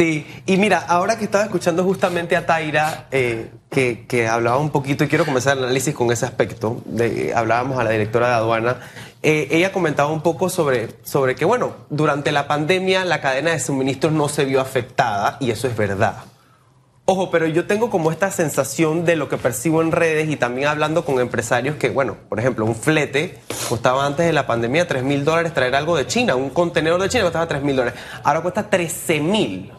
Sí, y mira, ahora que estaba escuchando justamente a Taira, eh, que, hablaba un poquito, y quiero comenzar el análisis con ese aspecto, hablábamos a la directora de aduana, eh, ella comentaba un poco sobre, sobre que, bueno, durante la pandemia la cadena de suministros no se vio afectada, y eso es verdad. Ojo, pero yo tengo como esta sensación de lo que percibo en redes y también hablando con empresarios que, bueno, por ejemplo, un flete costaba antes de la pandemia 3 mil dólares traer algo de China, un contenedor de China costaba 3 mil dólares, ahora cuesta 13 mil.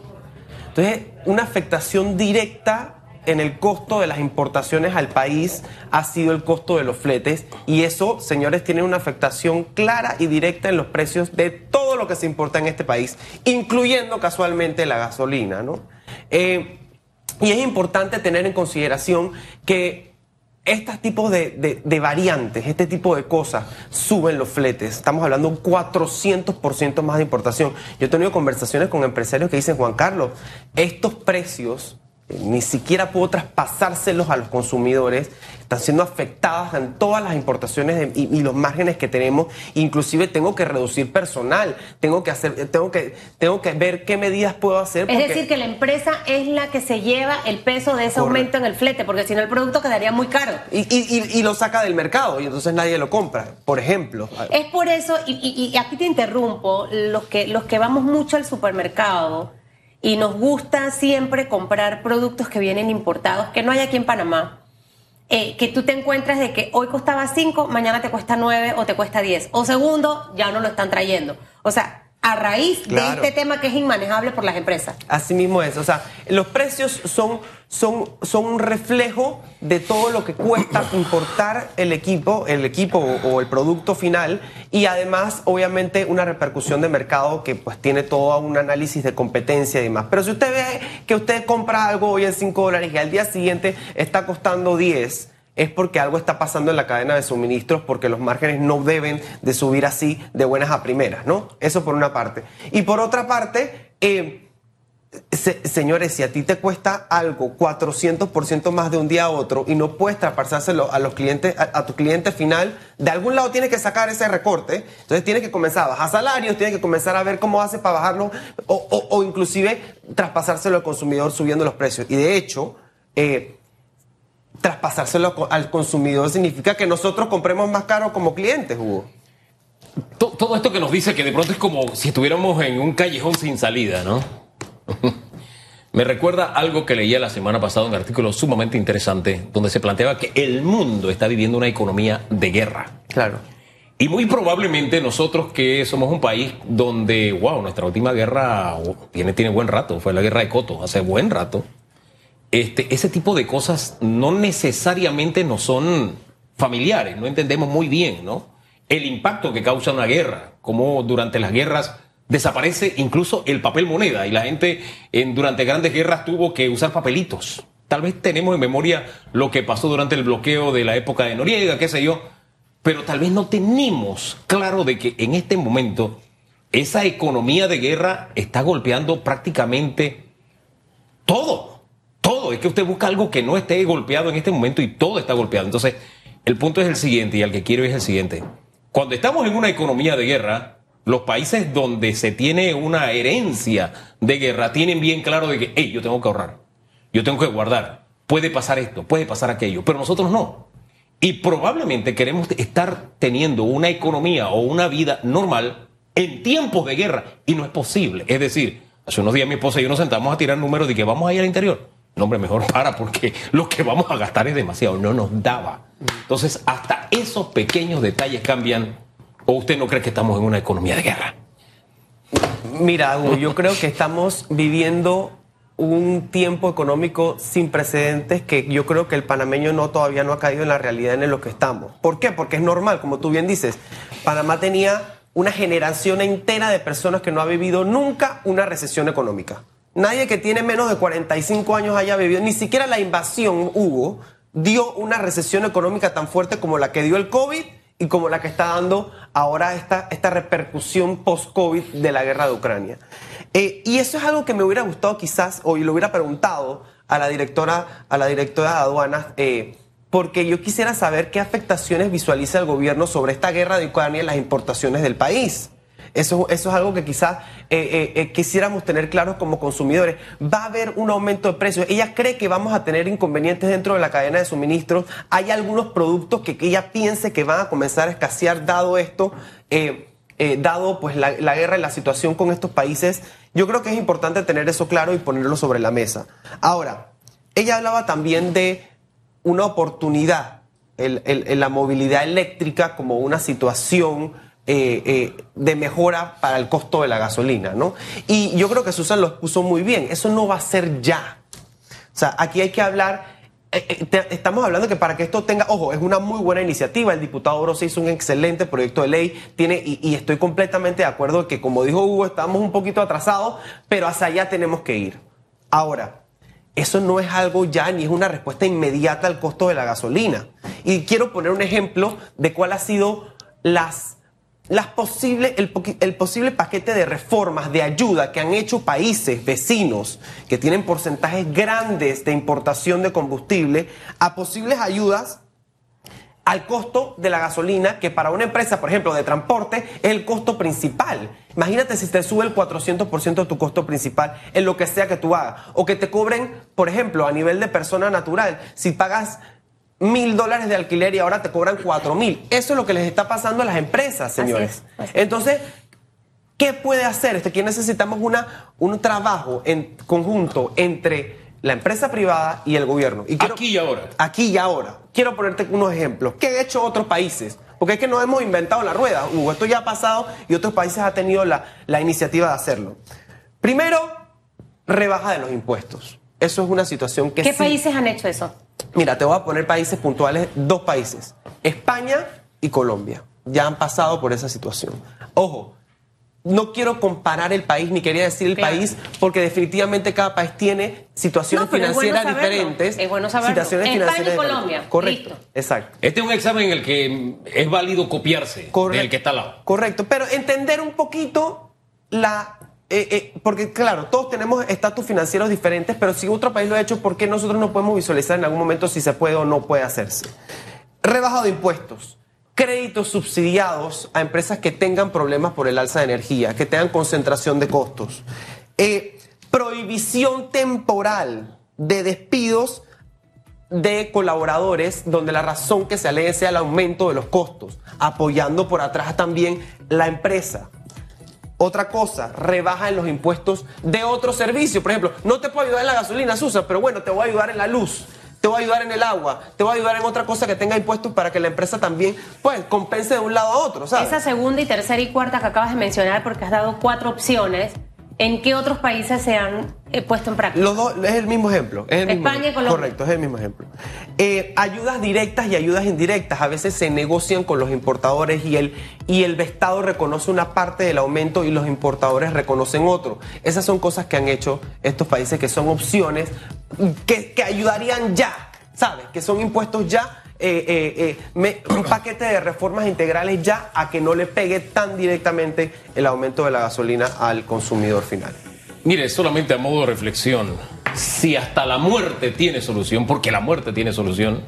Entonces, una afectación directa en el costo de las importaciones al país ha sido el costo de los fletes y eso, señores, tiene una afectación clara y directa en los precios de todo lo que se importa en este país, incluyendo casualmente la gasolina, ¿no? Eh, y es importante tener en consideración que estos tipos de, variantes, este tipo de cosas, suben los fletes. Estamos hablando de un 400% más de importación. Yo he tenido conversaciones con empresarios que dicen, Juan Carlos, estos precios ni siquiera puedo traspasárselos a los consumidores, están siendo afectadas en todas las importaciones y, los márgenes que tenemos, inclusive tengo que reducir personal, tengo que hacer, tengo que, tengo que ver qué medidas puedo hacer. Es decir, que la empresa es la que se lleva el peso de ese aumento en el flete, porque si no el producto quedaría muy caro. Y, lo saca del mercado y entonces nadie lo compra, por ejemplo. Es por eso, y, aquí te interrumpo, los que, los que vamos mucho al supermercado, y nos gusta siempre comprar productos que vienen importados, que no hay aquí en Panamá. Eh, que tú te encuentras de que hoy costaba 5, mañana te cuesta 9 o te cuesta 10. O segundo, ya no lo están trayendo. O sea, a raíz de este tema que es inmanejable por las empresas. Así mismo es, o sea, los precios son, son, son un reflejo de todo lo que cuesta importar el equipo, el equipo o, el producto final y además obviamente una repercusión de mercado que pues tiene todo un análisis de competencia y demás. Pero si usted ve que usted compra algo hoy en 5 dólares y al día siguiente está costando 10, es porque algo está pasando en la cadena de suministros, porque los márgenes no deben de subir así de buenas a primeras, ¿no? Eso por una parte. Y por otra parte, eh, señores, si a ti te cuesta algo 400% más de un día a otro y no puedes traspasárselo a los clientes, a, tu cliente final, de algún lado tienes que sacar ese recorte. Entonces tienes que comenzar a bajar salarios, tienes que comenzar a ver cómo hace para bajarlo o, o, inclusive traspasárselo al consumidor subiendo los precios. Y de hecho, eh, traspasárselo al consumidor significa que nosotros compremos más caro como clientes, Hugo. Todo esto que nos dice que de pronto es como si estuviéramos en un callejón sin salida, ¿no? Me recuerda algo que leía la semana pasada, un artículo sumamente interesante, donde se planteaba que el mundo está viviendo una economía de guerra. Claro. Y muy probablemente nosotros que somos un país donde, wow, nuestra última guerra tiene, tiene buen rato, fue la guerra de Coto, hace buen rato este, ese tipo de cosas no necesariamente no son familiares, no entendemos muy bien, ¿no? El impacto que causa una guerra, como durante las guerras desaparece incluso el papel moneda y la gente en, durante grandes guerras tuvo que usar papelitos. Tal vez tenemos en memoria lo que pasó durante el bloqueo de la época de Noriega, qué sé yo, pero tal vez no tenemos claro de que en este momento esa economía de guerra está golpeando prácticamente todo Es que usted busca algo que no esté golpeado en este momento y todo está golpeado. Entonces, el punto es el siguiente y al que quiero es el siguiente. Cuando estamos en una economía de guerra, los países donde se tiene una herencia de guerra tienen bien claro de que, hey, yo tengo que ahorrar, yo tengo que guardar, puede pasar esto, puede pasar aquello, pero nosotros no. Y probablemente queremos estar teniendo una economía o una vida normal en tiempos de guerra y no es posible. Es decir, hace unos días mi esposa y yo nos sentamos a tirar números de que vamos a ir al interior. No, hombre, mejor para porque lo que vamos a gastar es demasiado, no nos daba. Entonces, hasta esos pequeños detalles cambian. ¿O usted no cree que estamos en una economía de guerra? Mira, yo creo que estamos viviendo un tiempo económico sin precedentes que yo creo que el panameño no todavía no ha caído en la realidad en lo que estamos. ¿Por qué? Porque es normal, como tú bien dices. Panamá tenía una generación entera de personas que no ha vivido nunca una recesión económica. Nadie que tiene menos de 45 años haya vivido, ni siquiera la invasión, Hugo, dio una recesión económica tan fuerte como la que dio el COVID y como la que está dando ahora esta, esta repercusión post-COVID de la guerra de Ucrania. Eh, y eso es algo que me hubiera gustado quizás, o lo hubiera preguntado a la directora, a la directora de aduanas, eh, porque yo quisiera saber qué afectaciones visualiza el gobierno sobre esta guerra de Ucrania en las importaciones del país. Eso, eso es algo que quizás eh, eh, eh, quisiéramos tener claros como consumidores. Va a haber un aumento de precios. Ella cree que vamos a tener inconvenientes dentro de la cadena de suministros. Hay algunos productos que, que ella piense que van a comenzar a escasear dado esto. Dado pues la, guerra y la situación con estos países, yo creo que es importante tener eso claro y ponerlo sobre la mesa. Ahora, ella hablaba también de una oportunidad, el- la movilidad eléctrica como una situación eh, eh, de mejora para el costo de la gasolina, ¿no? Y yo creo que Susan lo puso muy bien, eso no va a ser ya. O sea, aquí hay que hablar. eh, estamos hablando que para que esto tenga, ojo, es una muy buena iniciativa. El diputado Oroz hizo un excelente proyecto de ley. Tiene, y, y estoy completamente de acuerdo que, como dijo Hugo, estamos un poquito atrasados, pero hacia allá tenemos que ir. Ahora, eso no es algo ya ni es una respuesta inmediata al costo de la gasolina. Y quiero poner un ejemplo de cuál ha sido las, las posible, el, el posible paquete de reformas, de ayuda que han hecho países vecinos que tienen porcentajes grandes de importación de combustible a posibles ayudas al costo de la gasolina, que para una empresa, por ejemplo, de transporte, es el costo principal. Imagínate si te sube el 400% de tu costo principal en lo que sea que tú hagas. O que te cobren, por ejemplo, a nivel de persona natural, si pagas mil dólares de alquiler y ahora te cobran cuatro mil. Eso es lo que les está pasando a las empresas, señores. es, así es. Entonces, ¿Qué puede hacer? Este, Aquí necesitamos una, un trabajo en conjunto entre la empresa privada y el gobierno. Y quiero- Aquí y ahora. Aquí y ahora. Quiero ponerte unos ejemplos. ¿Qué han hecho otros países? Porque es que no hemos inventado la rueda, Hugo. Esto ya ha pasado y otros países han tenido la, la iniciativa de hacerlo. Primero, rebaja de los impuestos. Eso es una situación que ¿Qué sí- países han hecho eso? Mira, te voy a poner países puntuales, dos países, España y Colombia. Ya han pasado por esa situación. Ojo, no quiero comparar el país, ni quería decir el Claro. país, porque definitivamente cada país tiene situaciones No, pero es bueno financieras diferentes. Es bueno saberlo. Situaciones España y diferentes. Colombia. Correcto, Listo. exacto. Este es un examen en el que es válido copiarse Correcto. del que está al lado. Correcto, pero entender un poquito la... eh, eh, porque claro, todos tenemos estatus financieros diferentes, pero si otro país lo ha hecho, ¿por qué nosotros no podemos visualizar en algún momento si se puede o no puede hacerse? Rebaja de impuestos, créditos subsidiados a empresas que tengan problemas por el alza de energía, que tengan concentración de costos, eh, prohibición temporal de despidos de colaboradores donde la razón que se alega sea el aumento de los costos, apoyando por atrás también la empresa. Otra cosa, rebaja en los impuestos de otros servicios. Por ejemplo, no te puedo ayudar en la gasolina, Susa, pero bueno, te voy a ayudar en la luz, te voy a ayudar en el agua, te voy a ayudar en otra cosa que tenga impuestos para que la empresa también, pues, compense de un lado a otro. Esa segunda y tercera y cuarta que acabas de mencionar, porque has dado cuatro opciones, ¿en qué otros países se han eh, puesto en práctica? Los dos, es el mismo ejemplo. Es el mismo España y ejemplo. Colombia. Correcto, es el mismo ejemplo. Eh, ayudas directas y ayudas indirectas. A veces se negocian con los importadores y el, y el Estado reconoce una parte del aumento y los importadores reconocen otro. Esas son cosas que han hecho estos países que son opciones que, que ayudarían ya, ¿sabes? Que son impuestos ya. eh, eh, eh, me- un paquete de reformas integrales ya a que no le pegue tan directamente el aumento de la gasolina al consumidor final. Mire, solamente a modo de reflexión, si hasta la muerte tiene solución, porque la muerte tiene solución,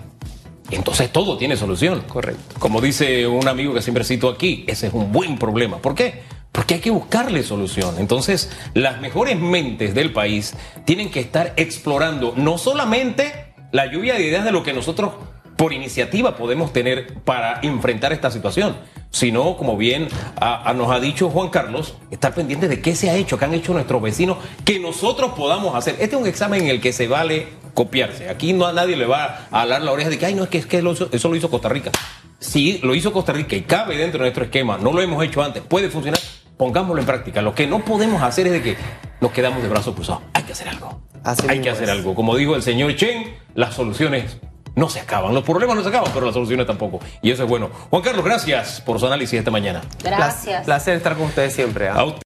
entonces todo tiene solución. Correcto. Como dice un amigo que siempre cito aquí, ese es un buen problema. ¿Por qué? Porque hay que buscarle solución. Entonces, las mejores mentes del país tienen que estar explorando no solamente la lluvia de ideas de lo que nosotros por iniciativa podemos tener para enfrentar esta situación, sino, como bien a- a nos ha dicho Juan Carlos, estar pendientes de qué se ha hecho, qué han hecho nuestros vecinos, que nosotros podamos hacer. Este es un examen en el que se vale copiarse. Aquí no a nadie le va a alar la oreja de que, ay, no, es que, es que eso lo hizo Costa Rica. Si lo hizo Costa Rica y cabe dentro de nuestro esquema, no lo hemos hecho antes, puede funcionar, pongámoslo en práctica. Lo que no podemos hacer es de que nos quedamos de brazos cruzados. Hay que hacer algo. Así Hay que hacer es. algo. Como dijo el señor Chen, las soluciones no se acaban. Los problemas no se acaban, pero las soluciones tampoco. Y eso es bueno. Juan Carlos, gracias por su análisis esta mañana. Gracias. Placer estar con ustedes siempre. ¿ah? A usted-